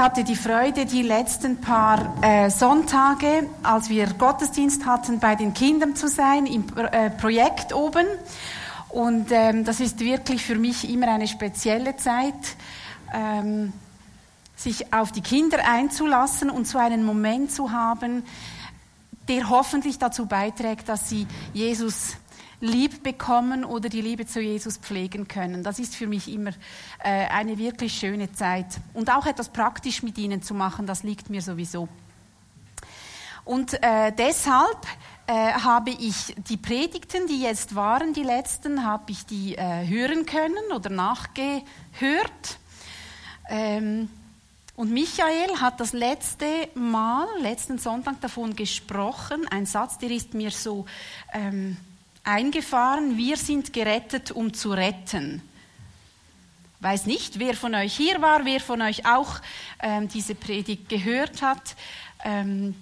hatte die Freude, die letzten paar äh, Sonntage, als wir Gottesdienst hatten, bei den Kindern zu sein, im äh, Projekt oben. Und ähm, das ist wirklich für mich immer eine spezielle Zeit, ähm, sich auf die Kinder einzulassen und so einen Moment zu haben, der hoffentlich dazu beiträgt, dass sie Jesus lieb bekommen oder die Liebe zu Jesus pflegen können. Das ist für mich immer äh, eine wirklich schöne Zeit. Und auch etwas praktisch mit ihnen zu machen, das liegt mir sowieso. Und äh, deshalb äh, habe ich die Predigten, die jetzt waren, die letzten, habe ich die äh, hören können oder nachgehört. Ähm, und Michael hat das letzte Mal, letzten Sonntag davon gesprochen, ein Satz, der ist mir so ähm, eingefahren, wir sind gerettet, um zu retten. Weiß nicht, wer von euch hier war, wer von euch auch ähm, diese Predigt gehört hat. Ähm,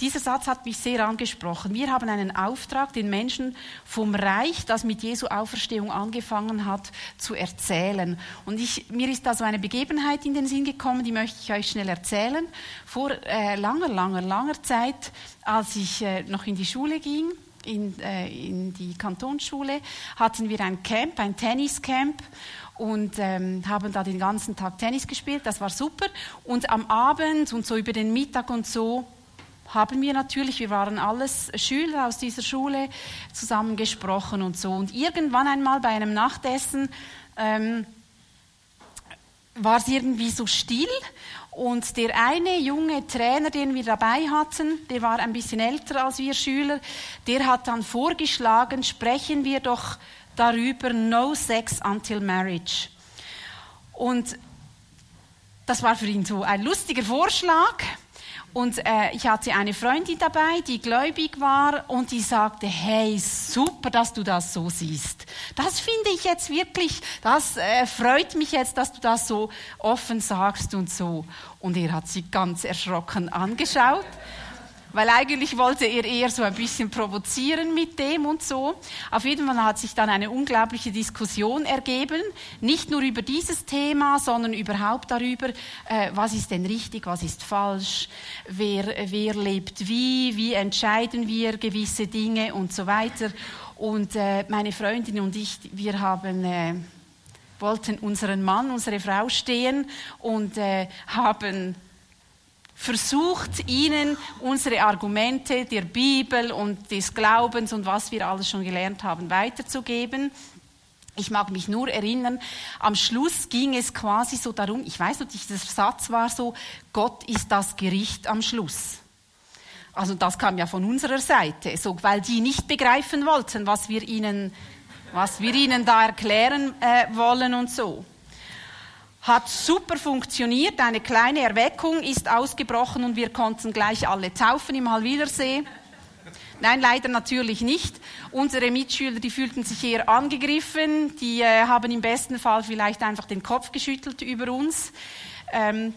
dieser Satz hat mich sehr angesprochen. Wir haben einen Auftrag, den Menschen vom Reich, das mit Jesu Auferstehung angefangen hat, zu erzählen. Und ich, mir ist da so eine Begebenheit in den Sinn gekommen, die möchte ich euch schnell erzählen. Vor äh, langer, langer, langer Zeit, als ich äh, noch in die Schule ging, in, äh, in die Kantonsschule, hatten wir ein Camp, ein Tenniscamp und ähm, haben da den ganzen Tag Tennis gespielt. Das war super. Und am Abend und so über den Mittag und so haben wir natürlich, wir waren alles Schüler aus dieser Schule, zusammen gesprochen und so. Und irgendwann einmal bei einem Nachtessen ähm, war es irgendwie so still und der eine junge Trainer, den wir dabei hatten, der war ein bisschen älter als wir Schüler, der hat dann vorgeschlagen, sprechen wir doch darüber, no sex until marriage. Und das war für ihn so ein lustiger Vorschlag. Und äh, ich hatte eine Freundin dabei, die gläubig war und die sagte, hey, super, dass du das so siehst. Das finde ich jetzt wirklich, das äh, freut mich jetzt, dass du das so offen sagst und so. Und er hat sie ganz erschrocken angeschaut weil eigentlich wollte er eher so ein bisschen provozieren mit dem und so. Auf jeden Fall hat sich dann eine unglaubliche Diskussion ergeben, nicht nur über dieses Thema, sondern überhaupt darüber, äh, was ist denn richtig, was ist falsch, wer, wer lebt wie, wie entscheiden wir gewisse Dinge und so weiter. Und äh, meine Freundin und ich, wir haben... Äh, wollten unseren Mann, unsere Frau stehen und äh, haben versucht, ihnen unsere Argumente der Bibel und des Glaubens und was wir alles schon gelernt haben weiterzugeben. Ich mag mich nur erinnern, am Schluss ging es quasi so darum, ich weiß nicht, dieser Satz war so, Gott ist das Gericht am Schluss. Also das kam ja von unserer Seite, so, weil die nicht begreifen wollten, was wir ihnen, was wir ihnen da erklären äh, wollen und so hat super funktioniert. Eine kleine Erweckung ist ausgebrochen und wir konnten gleich alle taufen im Hallwilersee. Nein, leider natürlich nicht. Unsere Mitschüler, die fühlten sich eher angegriffen. Die äh, haben im besten Fall vielleicht einfach den Kopf geschüttelt über uns. Ähm,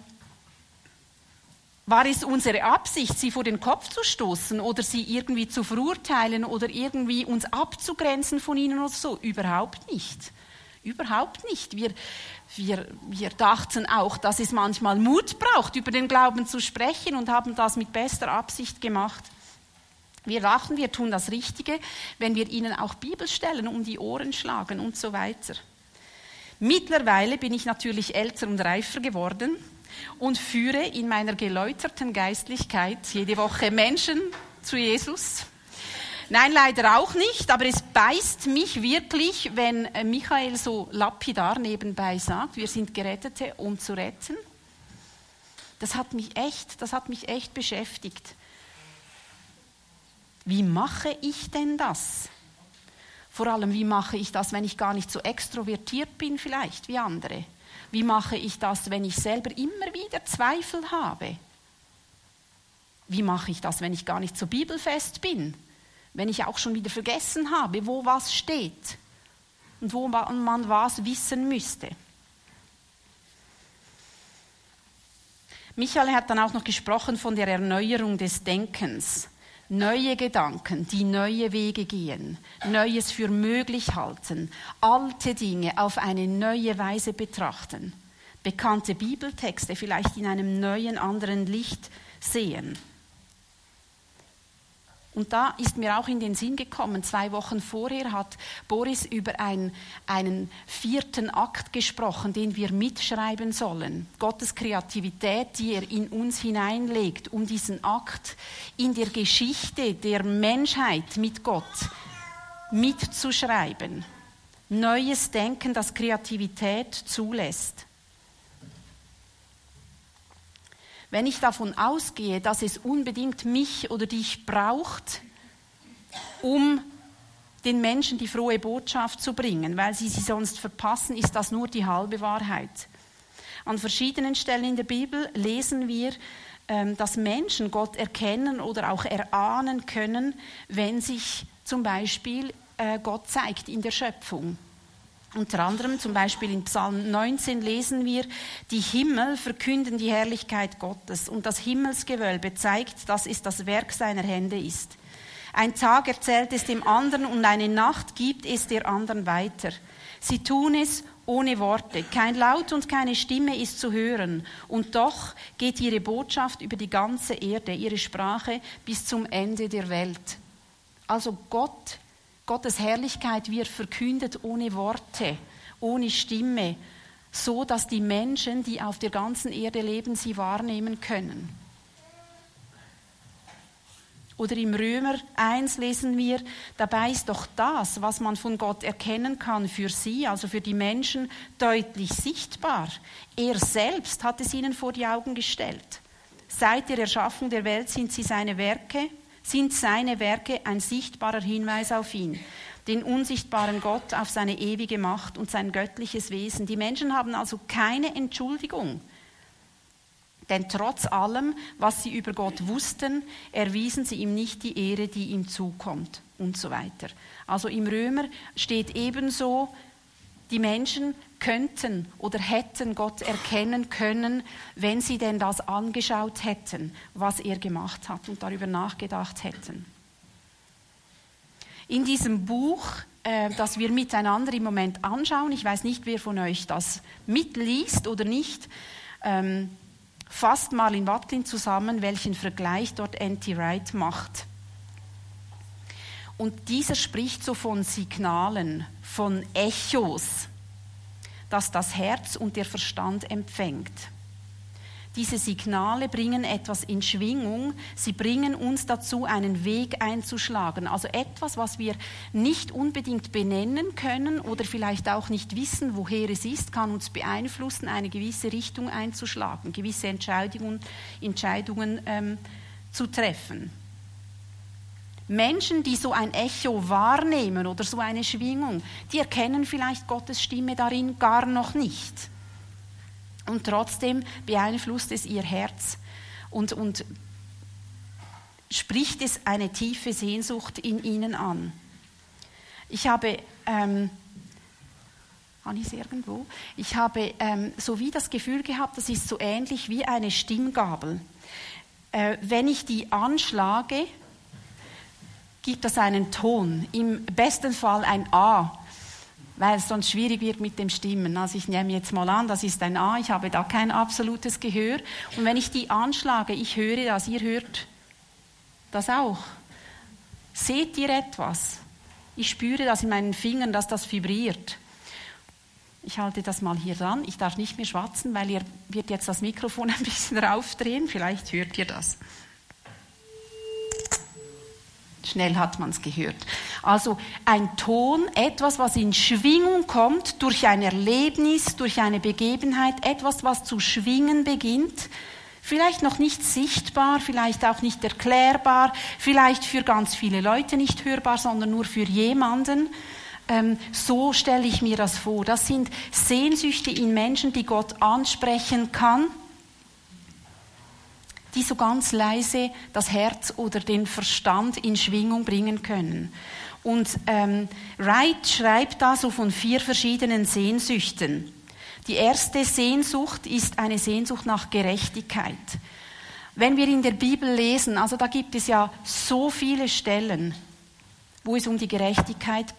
war es unsere Absicht, sie vor den Kopf zu stoßen oder sie irgendwie zu verurteilen oder irgendwie uns abzugrenzen von ihnen oder so? Überhaupt nicht. Überhaupt nicht. Wir, wir, wir dachten auch, dass es manchmal Mut braucht, über den Glauben zu sprechen und haben das mit bester Absicht gemacht. Wir dachten, wir tun das Richtige, wenn wir ihnen auch Bibelstellen um die Ohren schlagen und so weiter. Mittlerweile bin ich natürlich älter und reifer geworden und führe in meiner geläuterten Geistlichkeit jede Woche Menschen zu Jesus Nein, leider auch nicht, aber es beißt mich wirklich, wenn äh, Michael so lapidar nebenbei sagt, wir sind Gerettete, um zu retten. Das hat mich echt, das hat mich echt beschäftigt. Wie mache ich denn das? Vor allem, wie mache ich das, wenn ich gar nicht so extrovertiert bin, vielleicht wie andere? Wie mache ich das, wenn ich selber immer wieder Zweifel habe? Wie mache ich das, wenn ich gar nicht so bibelfest bin? Wenn ich auch schon wieder vergessen habe, wo was steht und wo man was wissen müsste. Michael hat dann auch noch gesprochen von der Erneuerung des Denkens. Neue Gedanken, die neue Wege gehen, Neues für möglich halten, alte Dinge auf eine neue Weise betrachten, bekannte Bibeltexte vielleicht in einem neuen, anderen Licht sehen. Und da ist mir auch in den Sinn gekommen, zwei Wochen vorher hat Boris über ein, einen vierten Akt gesprochen, den wir mitschreiben sollen. Gottes Kreativität, die er in uns hineinlegt, um diesen Akt in der Geschichte der Menschheit mit Gott mitzuschreiben. Neues Denken, das Kreativität zulässt. Wenn ich davon ausgehe, dass es unbedingt mich oder dich braucht, um den Menschen die frohe Botschaft zu bringen, weil sie sie sonst verpassen, ist das nur die halbe Wahrheit. An verschiedenen Stellen in der Bibel lesen wir, ähm, dass Menschen Gott erkennen oder auch erahnen können, wenn sich zum Beispiel äh, Gott zeigt in der Schöpfung. Unter anderem zum Beispiel in Psalm 19 lesen wir, die Himmel verkünden die Herrlichkeit Gottes und das Himmelsgewölbe zeigt, dass es das Werk seiner Hände ist. Ein Tag erzählt es dem anderen und eine Nacht gibt es der anderen weiter. Sie tun es ohne Worte. Kein Laut und keine Stimme ist zu hören. Und doch geht ihre Botschaft über die ganze Erde, ihre Sprache bis zum Ende der Welt. Also Gott Gottes Herrlichkeit wird verkündet ohne Worte, ohne Stimme, so dass die Menschen, die auf der ganzen Erde leben, sie wahrnehmen können. Oder im Römer 1 lesen wir, dabei ist doch das, was man von Gott erkennen kann, für sie, also für die Menschen, deutlich sichtbar. Er selbst hat es ihnen vor die Augen gestellt. Seit der Erschaffung der Welt sind sie seine Werke, sind seine Werke ein sichtbarer Hinweis auf ihn, den unsichtbaren Gott, auf seine ewige Macht und sein göttliches Wesen. Die Menschen haben also keine Entschuldigung. Denn trotz allem, was sie über Gott wussten, erwiesen sie ihm nicht die Ehre, die ihm zukommt und so weiter. Also im Römer steht ebenso, die Menschen könnten oder hätten Gott erkennen können, wenn sie denn das angeschaut hätten, was er gemacht hat und darüber nachgedacht hätten. In diesem Buch, äh, das wir miteinander im Moment anschauen, ich weiß nicht, wer von euch das mitliest oder nicht, ähm, fasst Marlin Wattlin zusammen, welchen Vergleich dort N.T. Wright macht. Und dieser spricht so von Signalen, von Echos, das das Herz und der Verstand empfängt. Diese Signale bringen etwas in Schwingung, sie bringen uns dazu, einen Weg einzuschlagen. Also etwas, was wir nicht unbedingt benennen können oder vielleicht auch nicht wissen, woher es ist, kann uns beeinflussen, eine gewisse Richtung einzuschlagen, gewisse Entscheidungen, Entscheidungen ähm, zu treffen. Menschen, die so ein Echo wahrnehmen oder so eine Schwingung, die erkennen vielleicht Gottes Stimme darin gar noch nicht. Und trotzdem beeinflusst es ihr Herz und, und spricht es eine tiefe Sehnsucht in ihnen an. Ich habe, ähm, irgendwo? Ich habe ähm, so wie das Gefühl gehabt, das ist so ähnlich wie eine Stimmgabel. Äh, wenn ich die anschlage, gibt das einen Ton, im besten Fall ein A, weil es sonst schwierig wird mit dem Stimmen. Also ich nehme jetzt mal an, das ist ein A, ich habe da kein absolutes Gehör. Und wenn ich die anschlage, ich höre das, ihr hört das auch. Seht ihr etwas? Ich spüre das in meinen Fingern, dass das vibriert. Ich halte das mal hier dran. Ich darf nicht mehr schwatzen, weil ihr wird jetzt das Mikrofon ein bisschen raufdrehen. Vielleicht hört ihr das. Schnell hat man es gehört. Also ein Ton, etwas, was in Schwingung kommt durch ein Erlebnis, durch eine Begebenheit, etwas, was zu schwingen beginnt. Vielleicht noch nicht sichtbar, vielleicht auch nicht erklärbar, vielleicht für ganz viele Leute nicht hörbar, sondern nur für jemanden. Ähm, so stelle ich mir das vor. Das sind Sehnsüchte in Menschen, die Gott ansprechen kann die so ganz leise das Herz oder den Verstand in Schwingung bringen können. Und ähm, Wright schreibt da so von vier verschiedenen Sehnsüchten. Die erste Sehnsucht ist eine Sehnsucht nach Gerechtigkeit. Wenn wir in der Bibel lesen, also da gibt es ja so viele Stellen, wo es um die Gerechtigkeit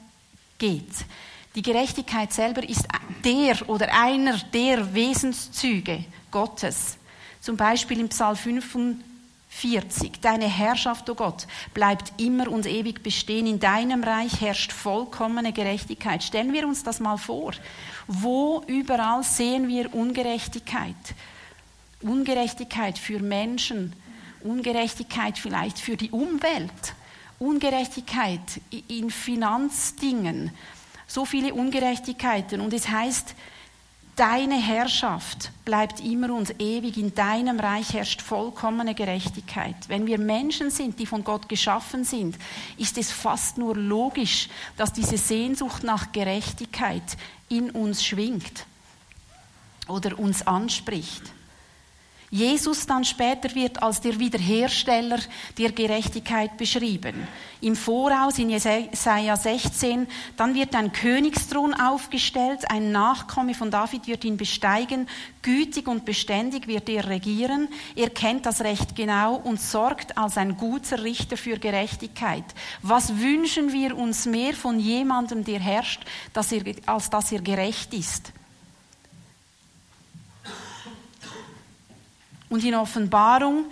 geht. Die Gerechtigkeit selber ist der oder einer der Wesenszüge Gottes. Zum Beispiel im Psalm 45. Deine Herrschaft, o oh Gott, bleibt immer und ewig bestehen. In deinem Reich herrscht vollkommene Gerechtigkeit. Stellen wir uns das mal vor. Wo überall sehen wir Ungerechtigkeit? Ungerechtigkeit für Menschen, Ungerechtigkeit vielleicht für die Umwelt, Ungerechtigkeit in Finanzdingen, so viele Ungerechtigkeiten. Und es heißt, deine Herrschaft bleibt immer und ewig, in deinem Reich herrscht vollkommene Gerechtigkeit. Wenn wir Menschen sind, die von Gott geschaffen sind, ist es fast nur logisch, dass diese Sehnsucht nach Gerechtigkeit in uns schwingt oder uns anspricht. Jesus dann später wird als der Wiederhersteller der Gerechtigkeit beschrieben. Im Voraus in Jesaja 16, dann wird ein Königsthron aufgestellt, ein Nachkomme von David wird ihn besteigen, gütig und beständig wird er regieren, er kennt das Recht genau und sorgt als ein guter Richter für Gerechtigkeit. Was wünschen wir uns mehr von jemandem, der herrscht, als dass er gerecht ist? Und in Offenbarung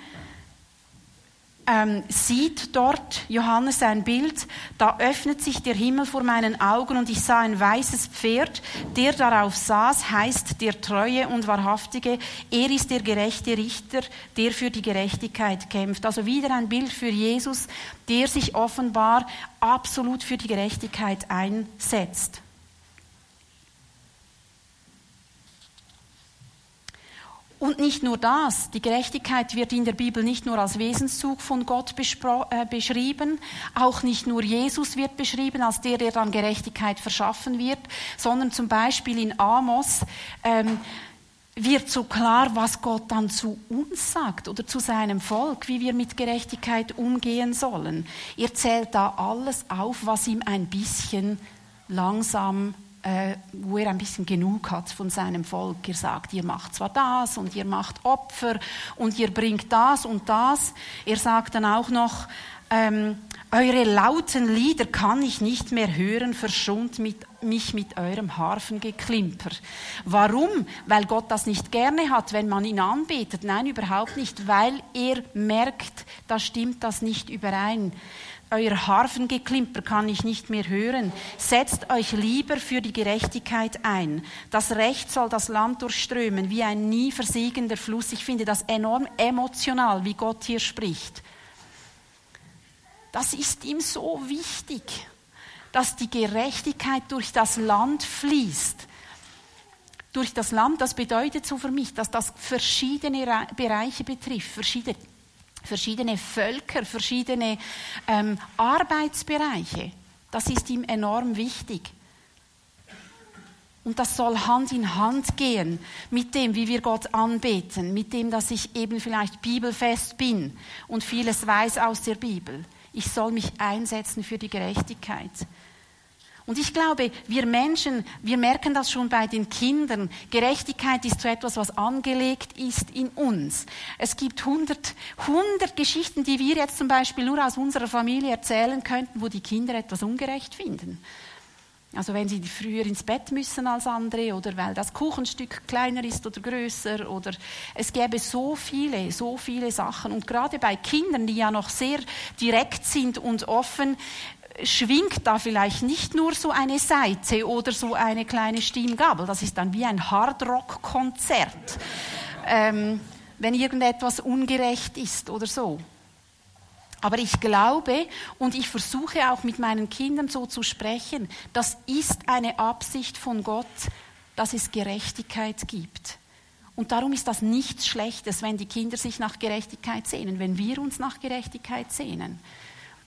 ähm, sieht dort Johannes ein Bild, da öffnet sich der Himmel vor meinen Augen und ich sah ein weißes Pferd, der darauf saß, heißt der Treue und Wahrhaftige, er ist der gerechte Richter, der für die Gerechtigkeit kämpft. Also wieder ein Bild für Jesus, der sich offenbar absolut für die Gerechtigkeit einsetzt. Und nicht nur das, die Gerechtigkeit wird in der Bibel nicht nur als Wesenszug von Gott äh, beschrieben, auch nicht nur Jesus wird beschrieben als der, der dann Gerechtigkeit verschaffen wird, sondern zum Beispiel in Amos ähm, wird so klar, was Gott dann zu uns sagt oder zu seinem Volk, wie wir mit Gerechtigkeit umgehen sollen. Er zählt da alles auf, was ihm ein bisschen langsam wo er ein bisschen genug hat von seinem Volk. Er sagt, ihr macht zwar das und ihr macht Opfer und ihr bringt das und das. Er sagt dann auch noch, ähm, eure lauten Lieder kann ich nicht mehr hören, verschont mit, mich mit eurem Harfengeklimper. Warum? Weil Gott das nicht gerne hat, wenn man ihn anbetet. Nein, überhaupt nicht, weil er merkt, da stimmt das nicht überein. Euer Harfengeklimper kann ich nicht mehr hören. Setzt euch lieber für die Gerechtigkeit ein. Das Recht soll das Land durchströmen wie ein nie versiegender Fluss. Ich finde das enorm emotional, wie Gott hier spricht. Das ist ihm so wichtig, dass die Gerechtigkeit durch das Land fließt. Durch das Land, das bedeutet so für mich, dass das verschiedene Bereiche betrifft, verschiedene verschiedene Völker, verschiedene ähm, Arbeitsbereiche. Das ist ihm enorm wichtig. Und das soll Hand in Hand gehen mit dem, wie wir Gott anbeten, mit dem, dass ich eben vielleicht bibelfest bin und vieles weiß aus der Bibel. Ich soll mich einsetzen für die Gerechtigkeit. Und ich glaube, wir Menschen, wir merken das schon bei den Kindern. Gerechtigkeit ist so etwas, was angelegt ist in uns. Es gibt hundert, hundert Geschichten, die wir jetzt zum Beispiel nur aus unserer Familie erzählen könnten, wo die Kinder etwas ungerecht finden. Also wenn sie früher ins Bett müssen als andere oder weil das Kuchenstück kleiner ist oder größer oder es gäbe so viele, so viele Sachen. Und gerade bei Kindern, die ja noch sehr direkt sind und offen, schwingt da vielleicht nicht nur so eine Seite oder so eine kleine Stimmgabel. Das ist dann wie ein Hardrock-Konzert, ähm, wenn irgendetwas ungerecht ist oder so. Aber ich glaube und ich versuche auch mit meinen Kindern so zu sprechen, das ist eine Absicht von Gott, dass es Gerechtigkeit gibt. Und darum ist das nichts Schlechtes, wenn die Kinder sich nach Gerechtigkeit sehnen, wenn wir uns nach Gerechtigkeit sehnen.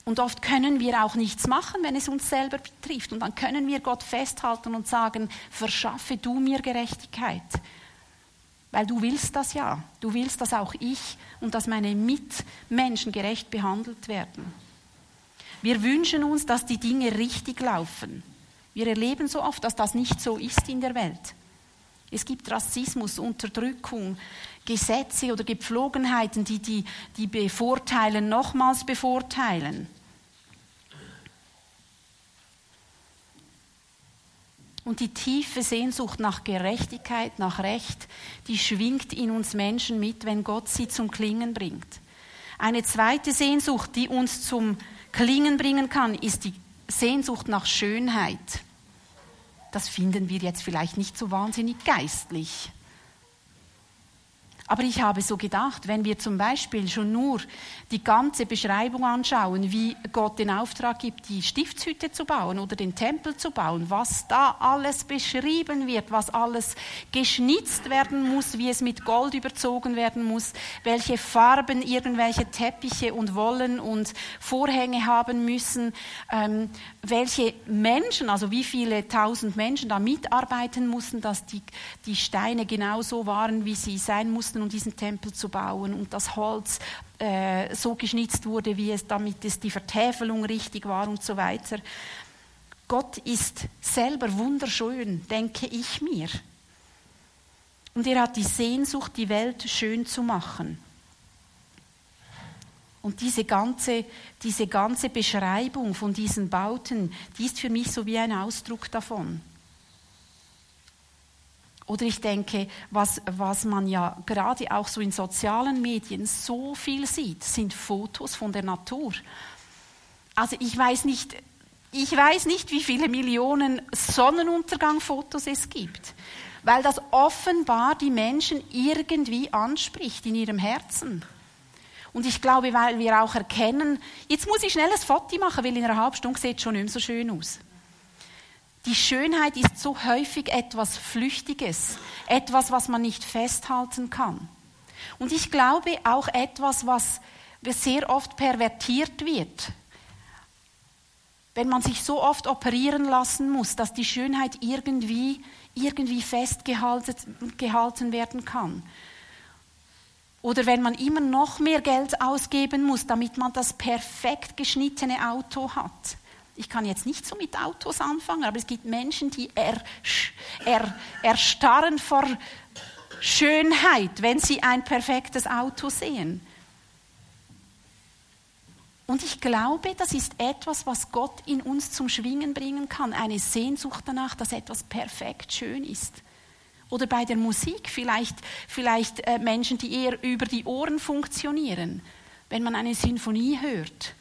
Und oft können wir auch nichts machen, wenn es uns selber betrifft. Und dann können wir Gott festhalten und sagen, verschaffe du mir Gerechtigkeit. Weil du willst das ja. Du willst, dass auch ich und dass meine Mitmenschen gerecht behandelt werden. Wir wünschen uns, dass die Dinge richtig laufen. Wir erleben so oft, dass das nicht so ist in der Welt. Es gibt Rassismus, Unterdrückung, Gesetze oder Gepflogenheiten, die die, die bevorteilen, nochmals bevorteilen. Und die tiefe Sehnsucht nach Gerechtigkeit, nach Recht, die schwingt in uns Menschen mit, wenn Gott sie zum Klingen bringt. Eine zweite Sehnsucht, die uns zum Klingen bringen kann, ist die Sehnsucht nach Schönheit. Das finden wir jetzt vielleicht nicht so wahnsinnig geistlich. Aber ich habe so gedacht, wenn wir zum Beispiel schon nur die ganze Beschreibung anschauen, wie Gott den Auftrag gibt, die Stiftshütte zu bauen oder den Tempel zu bauen, was da alles beschrieben wird, was alles geschnitzt werden muss, wie es mit Gold überzogen werden muss, welche Farben irgendwelche Teppiche und Wollen und Vorhänge haben müssen, ähm, welche Menschen, also wie viele tausend Menschen da mitarbeiten mussten, dass die, die Steine genau so waren, wie sie sein mussten um diesen Tempel zu bauen und das Holz äh, so geschnitzt wurde, wie es, damit es die Vertäfelung richtig war und so weiter. Gott ist selber wunderschön, denke ich mir. Und er hat die Sehnsucht, die Welt schön zu machen. Und diese ganze, diese ganze Beschreibung von diesen Bauten, die ist für mich so wie ein Ausdruck davon. Oder ich denke, was, was man ja gerade auch so in sozialen Medien so viel sieht, sind Fotos von der Natur. Also ich weiß nicht, ich weiß nicht, wie viele Millionen Sonnenuntergangfotos es gibt, weil das offenbar die Menschen irgendwie anspricht in ihrem Herzen. Und ich glaube, weil wir auch erkennen, jetzt muss ich schnell ein Foto machen, weil in einer halben Stunde sieht es schon nicht mehr so schön aus. Die Schönheit ist so häufig etwas Flüchtiges, etwas, was man nicht festhalten kann. Und ich glaube auch etwas, was sehr oft pervertiert wird. Wenn man sich so oft operieren lassen muss, dass die Schönheit irgendwie, irgendwie festgehalten gehalten werden kann. Oder wenn man immer noch mehr Geld ausgeben muss, damit man das perfekt geschnittene Auto hat. Ich kann jetzt nicht so mit Autos anfangen, aber es gibt Menschen, die er, er, erstarren vor Schönheit, wenn sie ein perfektes Auto sehen. Und ich glaube, das ist etwas, was Gott in uns zum Schwingen bringen kann. Eine Sehnsucht danach, dass etwas perfekt schön ist. Oder bei der Musik vielleicht, vielleicht äh, Menschen, die eher über die Ohren funktionieren. Wenn man eine Sinfonie hört,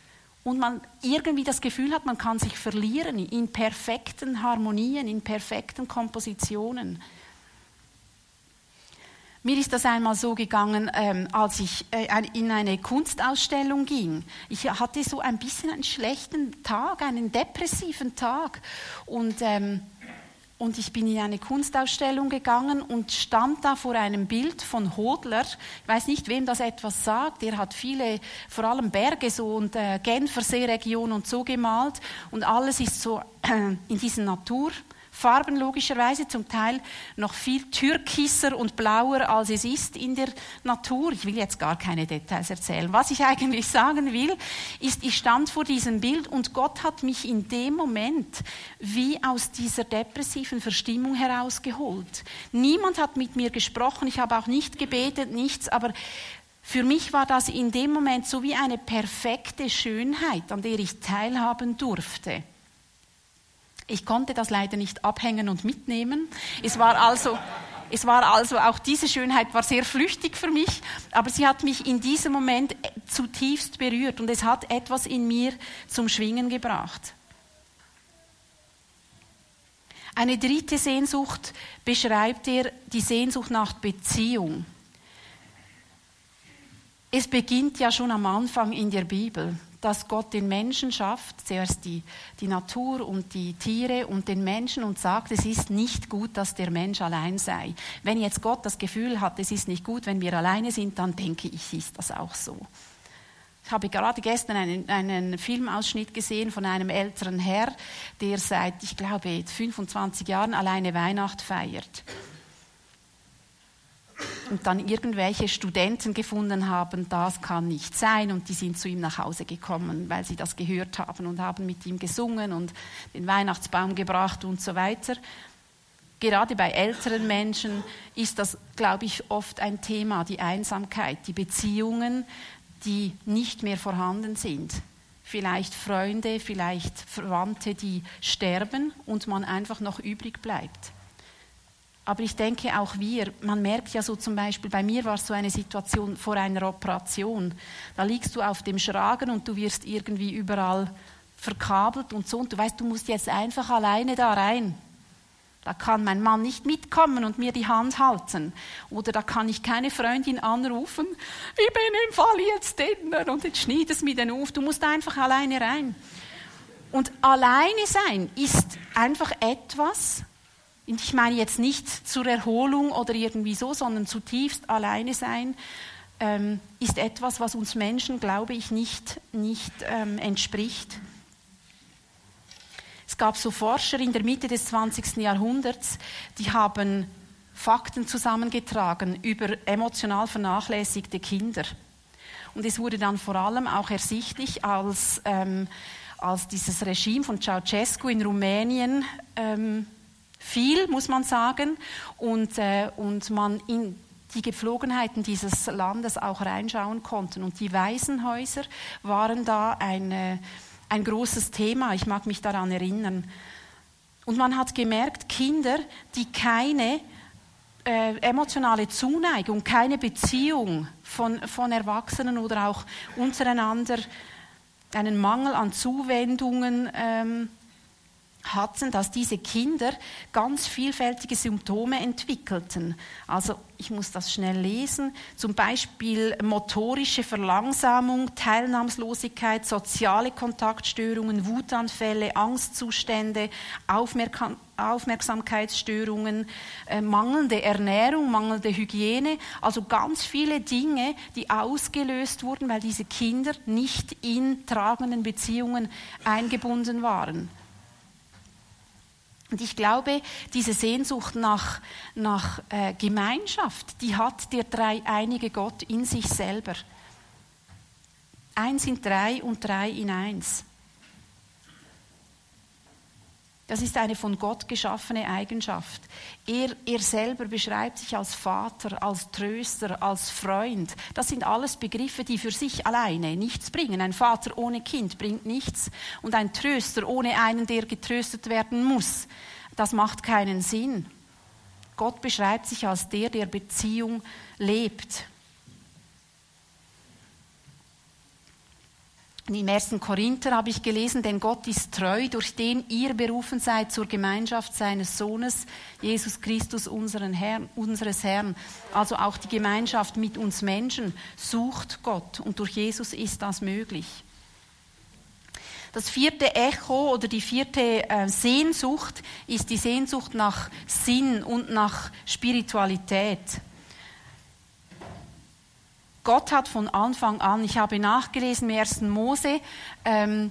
und man irgendwie das Gefühl hat, man kann sich verlieren in perfekten Harmonien, in perfekten Kompositionen. Mir ist das einmal so gegangen, ähm, als ich äh, in eine Kunstausstellung ging. Ich hatte so ein bisschen einen schlechten Tag, einen depressiven Tag. Und ähm, und ich bin in eine Kunstausstellung gegangen und stand da vor einem Bild von Hodler. Ich weiß nicht, wem das etwas sagt. Er hat viele, vor allem Berge so und äh, Genfer Seeregion und so gemalt. Und alles ist so äh, in diesen Natur. Farben logischerweise zum Teil noch viel türkiser und blauer, als es ist in der Natur. Ich will jetzt gar keine Details erzählen. Was ich eigentlich sagen will, ist, ich stand vor diesem Bild und Gott hat mich in dem Moment wie aus dieser depressiven Verstimmung herausgeholt. Niemand hat mit mir gesprochen, ich habe auch nicht gebetet, nichts, aber für mich war das in dem Moment so wie eine perfekte Schönheit, an der ich teilhaben durfte. Ich konnte das leider nicht abhängen und mitnehmen. Es war also, es war also auch diese Schönheit war sehr flüchtig für mich, aber sie hat mich in diesem Moment zutiefst berührt und es hat etwas in mir zum Schwingen gebracht. Eine dritte Sehnsucht beschreibt er die Sehnsucht nach Beziehung. Es beginnt ja schon am Anfang in der Bibel dass Gott den Menschen schafft, zuerst die, die Natur und die Tiere und den Menschen und sagt, es ist nicht gut, dass der Mensch allein sei. Wenn jetzt Gott das Gefühl hat, es ist nicht gut, wenn wir alleine sind, dann denke ich, ist das auch so. Ich habe gerade gestern einen, einen Filmausschnitt gesehen von einem älteren Herr, der seit, ich glaube, 25 Jahren alleine Weihnacht feiert und dann irgendwelche Studenten gefunden haben, das kann nicht sein und die sind zu ihm nach Hause gekommen, weil sie das gehört haben und haben mit ihm gesungen und den Weihnachtsbaum gebracht und so weiter. Gerade bei älteren Menschen ist das, glaube ich, oft ein Thema, die Einsamkeit, die Beziehungen, die nicht mehr vorhanden sind. vielleicht Freunde, vielleicht Verwandte, die sterben und man einfach noch übrig bleibt. Aber ich denke auch wir, man merkt ja so zum Beispiel, bei mir war es so eine Situation vor einer Operation. Da liegst du auf dem Schragen und du wirst irgendwie überall verkabelt und so und du weißt, du musst jetzt einfach alleine da rein. Da kann mein Mann nicht mitkommen und mir die Hand halten. Oder da kann ich keine Freundin anrufen. Ich bin im Fall jetzt drinnen und jetzt schneid es mir den auf. Du musst einfach alleine rein. Und alleine sein ist einfach etwas, und ich meine jetzt nicht zur Erholung oder irgendwie so, sondern zutiefst alleine sein, ähm, ist etwas, was uns Menschen, glaube ich, nicht, nicht ähm, entspricht. Es gab so Forscher in der Mitte des 20. Jahrhunderts, die haben Fakten zusammengetragen über emotional vernachlässigte Kinder. Und es wurde dann vor allem auch ersichtlich, als, ähm, als dieses Regime von Ceausescu in Rumänien ähm, viel, muss man sagen, und, äh, und man in die Gepflogenheiten dieses Landes auch reinschauen konnten. Und die Waisenhäuser waren da ein, äh, ein großes Thema. Ich mag mich daran erinnern. Und man hat gemerkt, Kinder, die keine äh, emotionale Zuneigung, keine Beziehung von, von Erwachsenen oder auch untereinander, einen Mangel an Zuwendungen ähm, hatten, dass diese Kinder ganz vielfältige Symptome entwickelten. Also ich muss das schnell lesen, zum Beispiel motorische Verlangsamung, Teilnahmslosigkeit, soziale Kontaktstörungen, Wutanfälle, Angstzustände, Aufmerksam Aufmerksamkeitsstörungen, äh, mangelnde Ernährung, mangelnde Hygiene, also ganz viele Dinge, die ausgelöst wurden, weil diese Kinder nicht in tragenden Beziehungen eingebunden waren. Und ich glaube, diese Sehnsucht nach, nach äh, Gemeinschaft, die hat der dreieinige Gott in sich selber. Eins in drei und drei in eins. Das ist eine von Gott geschaffene Eigenschaft. Er, er selber beschreibt sich als Vater, als Tröster, als Freund. Das sind alles Begriffe, die für sich alleine nichts bringen. Ein Vater ohne Kind bringt nichts und ein Tröster ohne einen, der getröstet werden muss, das macht keinen Sinn. Gott beschreibt sich als der, der Beziehung lebt. Im ersten Korinther habe ich gelesen, denn Gott ist treu, durch den ihr berufen seid zur Gemeinschaft seines Sohnes, Jesus Christus, unseren Herrn, unseres Herrn. Also auch die Gemeinschaft mit uns Menschen sucht Gott und durch Jesus ist das möglich. Das vierte Echo oder die vierte äh, Sehnsucht ist die Sehnsucht nach Sinn und nach Spiritualität. Gott hat von Anfang an, ich habe nachgelesen im 1. Mose, ähm,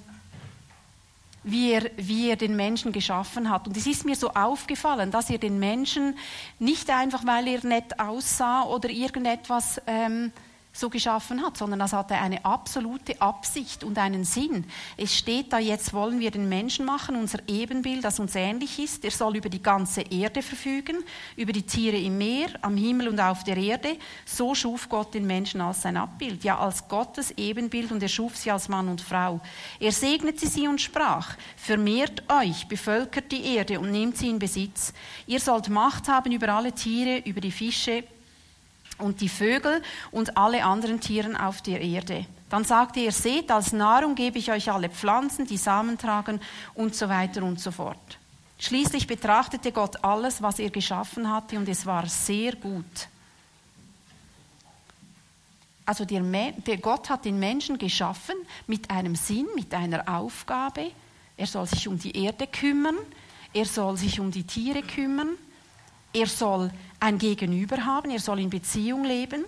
wie er, wie er den Menschen geschaffen hat. Und es ist mir so aufgefallen, dass er den Menschen nicht einfach, weil er nett aussah oder irgendetwas ähm, so geschaffen hat, sondern das hatte eine absolute Absicht und einen Sinn. Es steht da, jetzt wollen wir den Menschen machen, unser Ebenbild, das uns ähnlich ist. Er soll über die ganze Erde verfügen, über die Tiere im Meer, am Himmel und auf der Erde. So schuf Gott den Menschen als sein Abbild, ja als Gottes Ebenbild und er schuf sie als Mann und Frau. Er segnete sie und sprach, vermehrt euch, bevölkert die Erde und nehmt sie in Besitz. Ihr sollt Macht haben über alle Tiere, über die Fische, und die Vögel und alle anderen Tieren auf der Erde. Dann sagte er, seht, als Nahrung gebe ich euch alle Pflanzen, die Samen tragen und so weiter und so fort. Schließlich betrachtete Gott alles, was er geschaffen hatte und es war sehr gut. Also der, der Gott hat den Menschen geschaffen mit einem Sinn, mit einer Aufgabe. Er soll sich um die Erde kümmern, er soll sich um die Tiere kümmern, er soll ein Gegenüber haben, er soll in Beziehung leben.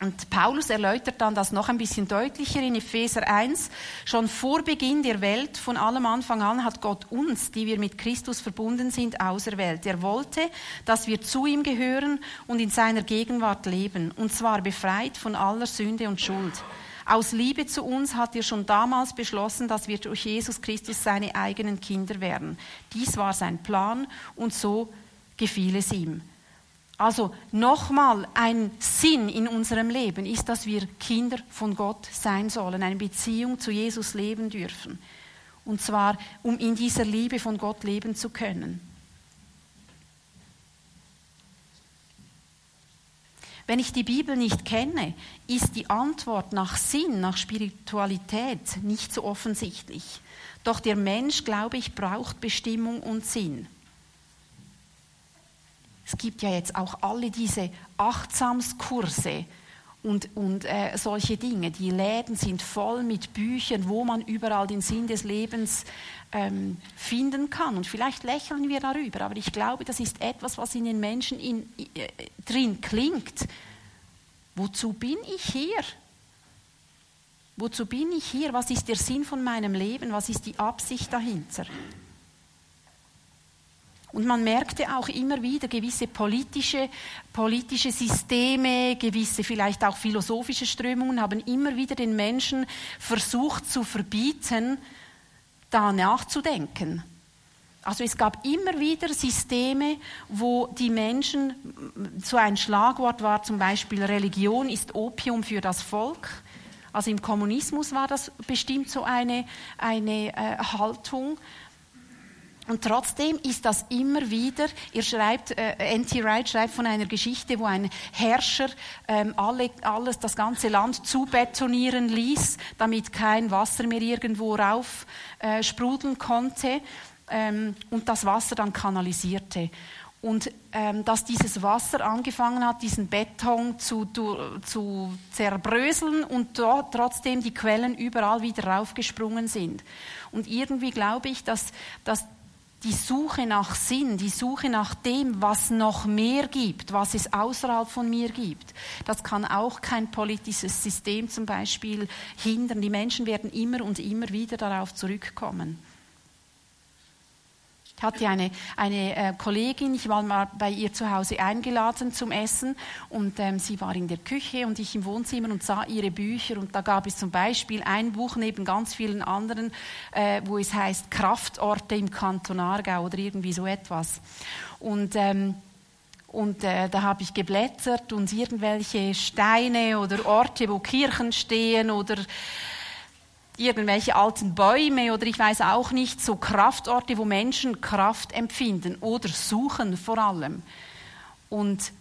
Und Paulus erläutert dann das noch ein bisschen deutlicher in Epheser 1. Schon vor Beginn der Welt, von allem Anfang an, hat Gott uns, die wir mit Christus verbunden sind, auserwählt. Er wollte, dass wir zu ihm gehören und in seiner Gegenwart leben, und zwar befreit von aller Sünde und Schuld. Aus Liebe zu uns hat er schon damals beschlossen, dass wir durch Jesus Christus seine eigenen Kinder werden. Dies war sein Plan und so gefiel es ihm. Also nochmal, ein Sinn in unserem Leben ist, dass wir Kinder von Gott sein sollen, eine Beziehung zu Jesus leben dürfen. Und zwar, um in dieser Liebe von Gott leben zu können. Wenn ich die Bibel nicht kenne, ist die Antwort nach Sinn, nach Spiritualität nicht so offensichtlich. Doch der Mensch, glaube ich, braucht Bestimmung und Sinn. Es gibt ja jetzt auch alle diese Achtsamskurse und, und äh, solche Dinge. Die Läden sind voll mit Büchern, wo man überall den Sinn des Lebens ähm, finden kann. Und vielleicht lächeln wir darüber, aber ich glaube, das ist etwas, was in den Menschen in, äh, drin klingt. Wozu bin ich hier? Wozu bin ich hier? Was ist der Sinn von meinem Leben? Was ist die Absicht dahinter? Und man merkte auch immer wieder gewisse politische, politische Systeme, gewisse vielleicht auch philosophische Strömungen haben immer wieder den Menschen versucht zu verbieten, da nachzudenken. Also es gab immer wieder Systeme, wo die Menschen, so ein Schlagwort war zum Beispiel, Religion ist Opium für das Volk. Also im Kommunismus war das bestimmt so eine, eine äh, Haltung. Und trotzdem ist das immer wieder, ihr schreibt, äh, N.T. Wright schreibt von einer Geschichte, wo ein Herrscher ähm, alle, alles, das ganze Land zubetonieren ließ, damit kein Wasser mehr irgendwo rauf äh, sprudeln konnte ähm, und das Wasser dann kanalisierte. Und ähm, dass dieses Wasser angefangen hat, diesen Beton zu, zu zerbröseln und dort trotzdem die Quellen überall wieder raufgesprungen sind. Und irgendwie glaube ich, dass, dass die Suche nach Sinn, die Suche nach dem, was noch mehr gibt, was es außerhalb von mir gibt, das kann auch kein politisches System zum Beispiel hindern. Die Menschen werden immer und immer wieder darauf zurückkommen. Ich hatte eine, eine äh, Kollegin, ich war mal bei ihr zu Hause eingeladen zum Essen und ähm, sie war in der Küche und ich im Wohnzimmer und sah ihre Bücher und da gab es zum Beispiel ein Buch neben ganz vielen anderen, äh, wo es heißt Kraftorte im Kanton Aargau oder irgendwie so etwas. Und ähm, und äh, da habe ich geblättert und irgendwelche Steine oder Orte, wo Kirchen stehen oder irgendwelche alten Bäume oder ich weiß auch nicht, so Kraftorte, wo Menschen Kraft empfinden oder suchen vor allem. Und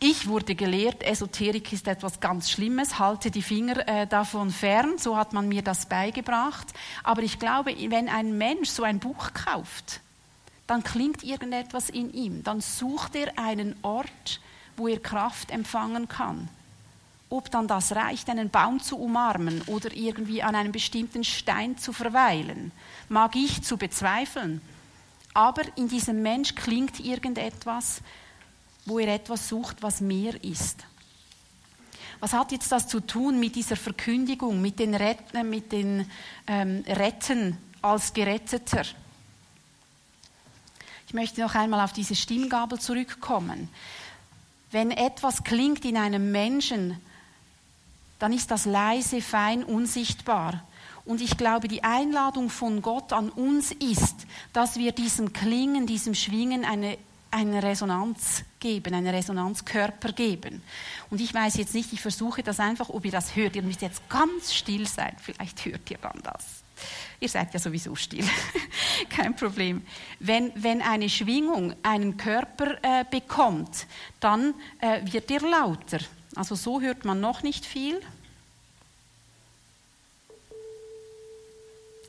ich wurde gelehrt, Esoterik ist etwas ganz Schlimmes, halte die Finger äh, davon fern, so hat man mir das beigebracht. Aber ich glaube, wenn ein Mensch so ein Buch kauft, dann klingt irgendetwas in ihm, dann sucht er einen Ort, wo er Kraft empfangen kann. Ob dann das reicht, einen Baum zu umarmen oder irgendwie an einem bestimmten Stein zu verweilen, mag ich zu bezweifeln. Aber in diesem Mensch klingt irgendetwas, wo er etwas sucht, was mehr ist. Was hat jetzt das zu tun mit dieser Verkündigung, mit den Retten, mit den, ähm, Retten als Geretteter? Ich möchte noch einmal auf diese Stimmgabel zurückkommen. Wenn etwas klingt in einem Menschen, dann ist das leise, fein, unsichtbar. Und ich glaube, die Einladung von Gott an uns ist, dass wir diesem Klingen, diesem Schwingen eine, eine Resonanz geben, einen Resonanzkörper geben. Und ich weiß jetzt nicht, ich versuche das einfach, ob ihr das hört. Ihr müsst jetzt ganz still sein, vielleicht hört ihr dann das. Ihr seid ja sowieso still, kein Problem. Wenn, wenn eine Schwingung einen Körper äh, bekommt, dann äh, wird er lauter. Also so hört man noch nicht viel.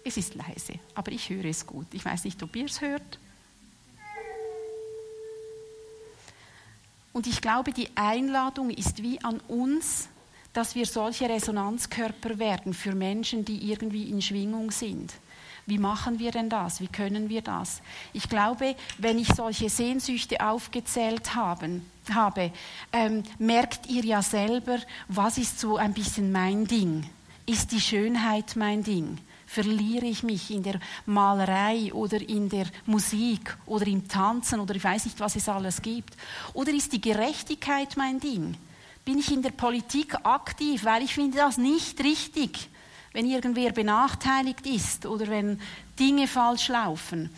Es ist leise, aber ich höre es gut. Ich weiß nicht, ob ihr es hört. Und ich glaube, die Einladung ist wie an uns, dass wir solche Resonanzkörper werden für Menschen, die irgendwie in Schwingung sind. Wie machen wir denn das? Wie können wir das? Ich glaube, wenn ich solche Sehnsüchte aufgezählt haben, habe, ähm, merkt ihr ja selber, was ist so ein bisschen mein Ding? Ist die Schönheit mein Ding? Verliere ich mich in der Malerei oder in der Musik oder im Tanzen oder ich weiß nicht, was es alles gibt? Oder ist die Gerechtigkeit mein Ding? Bin ich in der Politik aktiv, weil ich finde das nicht richtig? Wenn irgendwer benachteiligt ist oder wenn Dinge falsch laufen.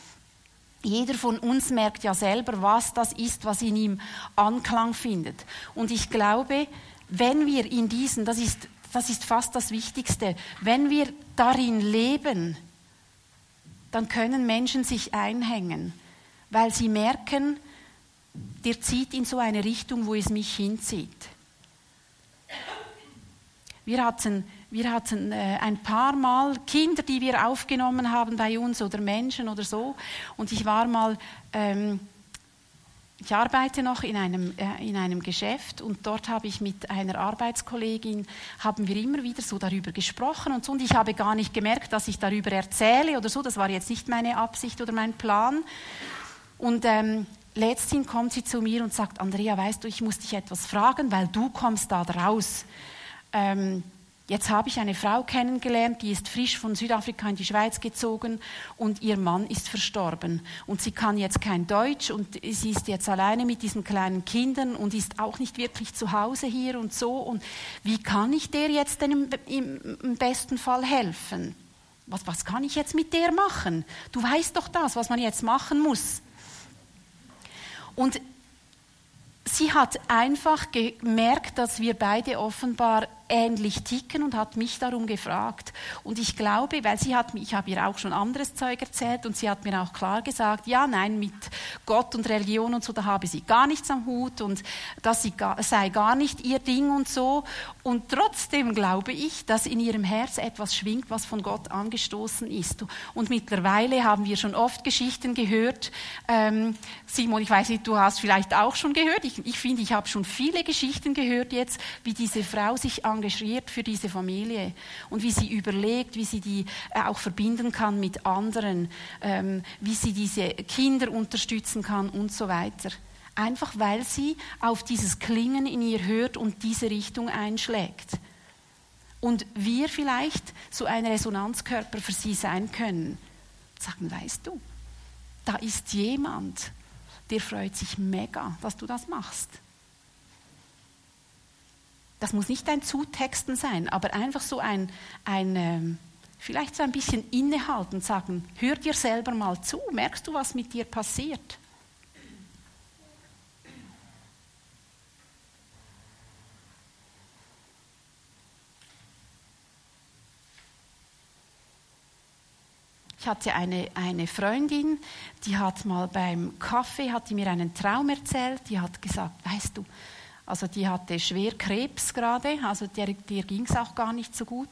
Jeder von uns merkt ja selber, was das ist, was in ihm Anklang findet. Und ich glaube, wenn wir in diesen, das ist, das ist fast das Wichtigste, wenn wir darin leben, dann können Menschen sich einhängen, weil sie merken, der zieht in so eine Richtung, wo es mich hinzieht. Wir hatten, wir hatten äh, ein paar Mal Kinder, die wir aufgenommen haben bei uns oder Menschen oder so. Und ich war mal, ähm, ich arbeite noch in einem, äh, in einem Geschäft und dort habe ich mit einer Arbeitskollegin, haben wir immer wieder so darüber gesprochen und so. Und ich habe gar nicht gemerkt, dass ich darüber erzähle oder so. Das war jetzt nicht meine Absicht oder mein Plan. Und ähm, letzthin kommt sie zu mir und sagt, Andrea, weißt du, ich muss dich etwas fragen, weil du kommst da raus. Ähm, jetzt habe ich eine Frau kennengelernt, die ist frisch von Südafrika in die Schweiz gezogen und ihr Mann ist verstorben. Und sie kann jetzt kein Deutsch und sie ist jetzt alleine mit diesen kleinen Kindern und ist auch nicht wirklich zu Hause hier und so. Und wie kann ich der jetzt denn im, im, besten Fall helfen? Was, was kann ich jetzt mit der machen? Du weißt doch das, was man jetzt machen muss. Und sie hat einfach gemerkt, dass wir beide offenbar ähnlich ticken und hat mich darum gefragt. Und ich glaube, weil sie hat, ich habe ihr auch schon anderes Zeug erzählt und sie hat mir auch klar gesagt, ja, nein, mit Gott und Religion und so, da habe sie gar nichts am Hut und das sei gar nicht ihr Ding und so. Und trotzdem glaube ich, dass in ihrem Herz etwas schwingt, was von Gott angestoßen ist. Und mittlerweile haben wir schon oft Geschichten gehört. Ähm, Simon, ich weiß nicht, du hast vielleicht auch schon gehört. Ich, ich finde, ich habe schon viele Geschichten gehört jetzt, wie diese Frau sich engagiert engagiert für diese Familie und wie sie überlegt, wie sie die äh, auch verbinden kann mit anderen, ähm, wie sie diese Kinder unterstützen kann und so weiter. Einfach weil sie auf dieses Klingen in ihr hört und diese Richtung einschlägt. Und wir vielleicht so ein Resonanzkörper für sie sein können. Sagen, weißt du, da ist jemand, der freut sich mega, dass du das machst. Das muss nicht ein Zutexten sein, aber einfach so ein, ein ähm, vielleicht so ein bisschen innehalten, sagen, hör dir selber mal zu, merkst du, was mit dir passiert? Ich hatte eine, eine Freundin, die hat mal beim Kaffee, hat die mir einen Traum erzählt, die hat gesagt, weißt du, also die hatte schwer Krebs gerade, also der, der ging es auch gar nicht so gut.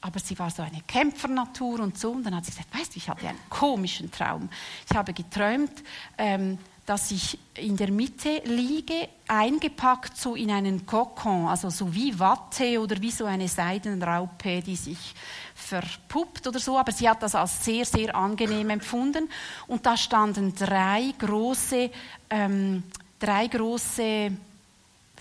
Aber sie war so eine Kämpfernatur und so. Und dann hat sie gesagt, weißt du, ich hatte einen komischen Traum. Ich habe geträumt, ähm, dass ich in der Mitte liege, eingepackt so in einen Kokon, also so wie Watte oder wie so eine Seidenraupe, die sich verpuppt oder so. Aber sie hat das als sehr, sehr angenehm empfunden. Und da standen drei große, ähm, drei große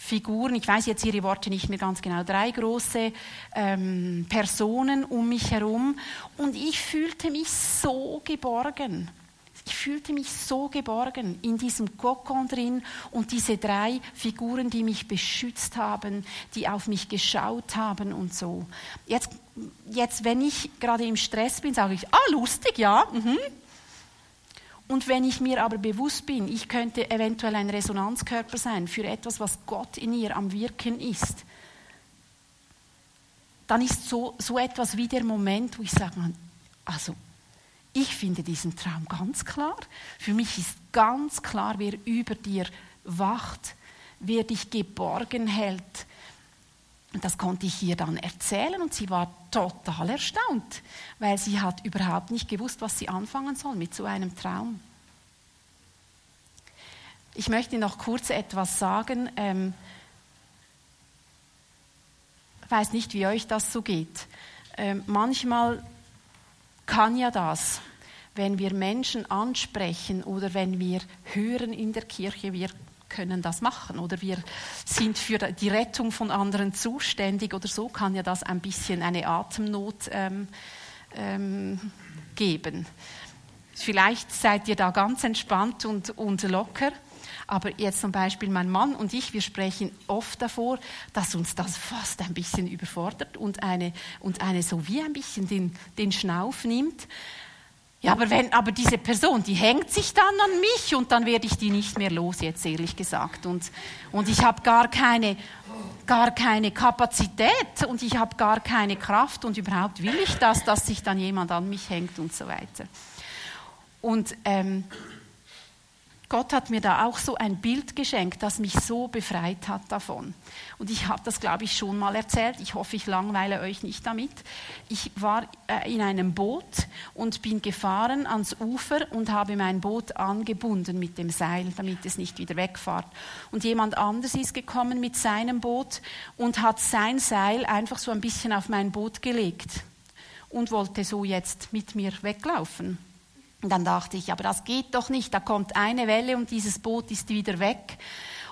Figuren, ich weiß jetzt ihre Worte nicht mehr ganz genau, drei große ähm, Personen um mich herum und ich fühlte mich so geborgen. Ich fühlte mich so geborgen in diesem Kokon drin und diese drei Figuren, die mich beschützt haben, die auf mich geschaut haben und so. Jetzt, jetzt wenn ich gerade im Stress bin, sage ich, ah, lustig, ja, mhm, und wenn ich mir aber bewusst bin, ich könnte eventuell ein Resonanzkörper sein für etwas, was Gott in ihr am Wirken ist, dann ist so, so etwas wie der Moment, wo ich sage, also ich finde diesen Traum ganz klar. Für mich ist ganz klar, wer über dir wacht, wer dich geborgen hält. Das konnte ich ihr dann erzählen und sie war total erstaunt, weil sie hat überhaupt nicht gewusst, was sie anfangen soll mit so einem Traum. Ich möchte noch kurz etwas sagen. Ähm, ich weiß nicht, wie euch das so geht. Ähm, manchmal kann ja das, wenn wir Menschen ansprechen oder wenn wir hören in der Kirche, wir können das machen oder wir sind für die Rettung von anderen zuständig oder so, kann ja das ein bisschen eine Atemnot ähm, ähm, geben. Vielleicht seid ihr da ganz entspannt und, und locker. Aber jetzt zum Beispiel mein Mann und ich, wir sprechen oft davor, dass uns das fast ein bisschen überfordert und eine, und eine so wie ein bisschen den, den Schnauf nimmt. Ja, aber, wenn, aber diese Person, die hängt sich dann an mich und dann werde ich die nicht mehr los, jetzt ehrlich gesagt. Und, und ich habe gar keine, gar keine Kapazität und ich habe gar keine Kraft und überhaupt will ich das, dass sich dann jemand an mich hängt und so weiter. Und ähm, Gott hat mir da auch so ein Bild geschenkt, das mich so befreit hat davon. Und ich habe das, glaube ich, schon mal erzählt. Ich hoffe, ich langweile euch nicht damit. Ich war äh, in einem Boot und bin gefahren ans Ufer und habe mein Boot angebunden mit dem Seil, damit es nicht wieder wegfahrt. Und jemand anders ist gekommen mit seinem Boot und hat sein Seil einfach so ein bisschen auf mein Boot gelegt und wollte so jetzt mit mir weglaufen. Und dann dachte ich, aber das geht doch nicht, da kommt eine Welle und dieses Boot ist wieder weg.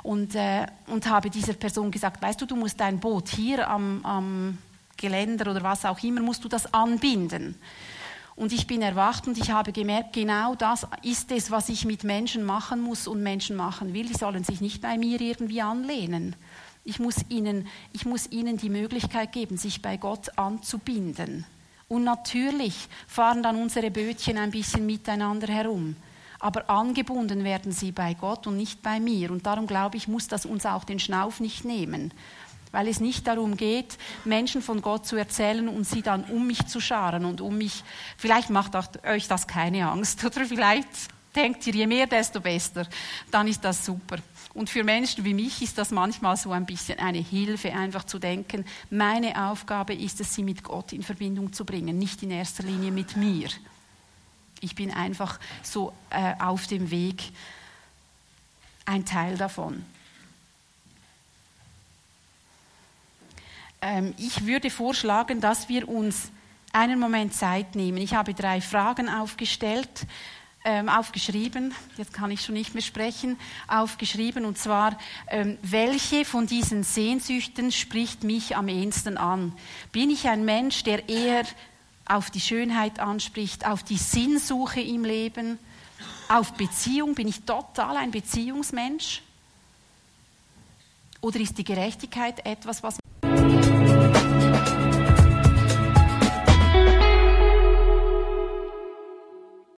Und, äh, und habe dieser Person gesagt, weißt du, du musst dein Boot hier am, am Geländer oder was auch immer, musst du das anbinden. Und ich bin erwacht und ich habe gemerkt, genau das ist es, was ich mit Menschen machen muss und Menschen machen will. Die sollen sich nicht bei mir irgendwie anlehnen. Ich muss ihnen, ich muss ihnen die Möglichkeit geben, sich bei Gott anzubinden. Und natürlich fahren dann unsere Bötchen ein bisschen miteinander herum. Aber angebunden werden sie bei Gott und nicht bei mir. Und darum glaube ich, muss das uns auch den Schnauf nicht nehmen. Weil es nicht darum geht, Menschen von Gott zu erzählen und sie dann um mich zu scharen und um mich. Vielleicht macht euch das keine Angst oder vielleicht denkt ihr, je mehr, desto besser. Dann ist das super. Und für Menschen wie mich ist das manchmal so ein bisschen eine Hilfe, einfach zu denken, meine Aufgabe ist es, sie mit Gott in Verbindung zu bringen, nicht in erster Linie mit mir. Ich bin einfach so äh, auf dem Weg ein Teil davon. Ähm, ich würde vorschlagen, dass wir uns einen Moment Zeit nehmen. Ich habe drei Fragen aufgestellt ähm, aufgeschrieben, jetzt kann ich schon nicht mehr sprechen, aufgeschrieben, und zwar, ähm, welche von diesen Sehnsüchten spricht mich am ehesten an? Bin ich ein Mensch, der eher auf die Schönheit anspricht, auf die Sinnsuche im Leben, auf Beziehung? Bin ich total ein Beziehungsmensch? Oder ist die Gerechtigkeit etwas, was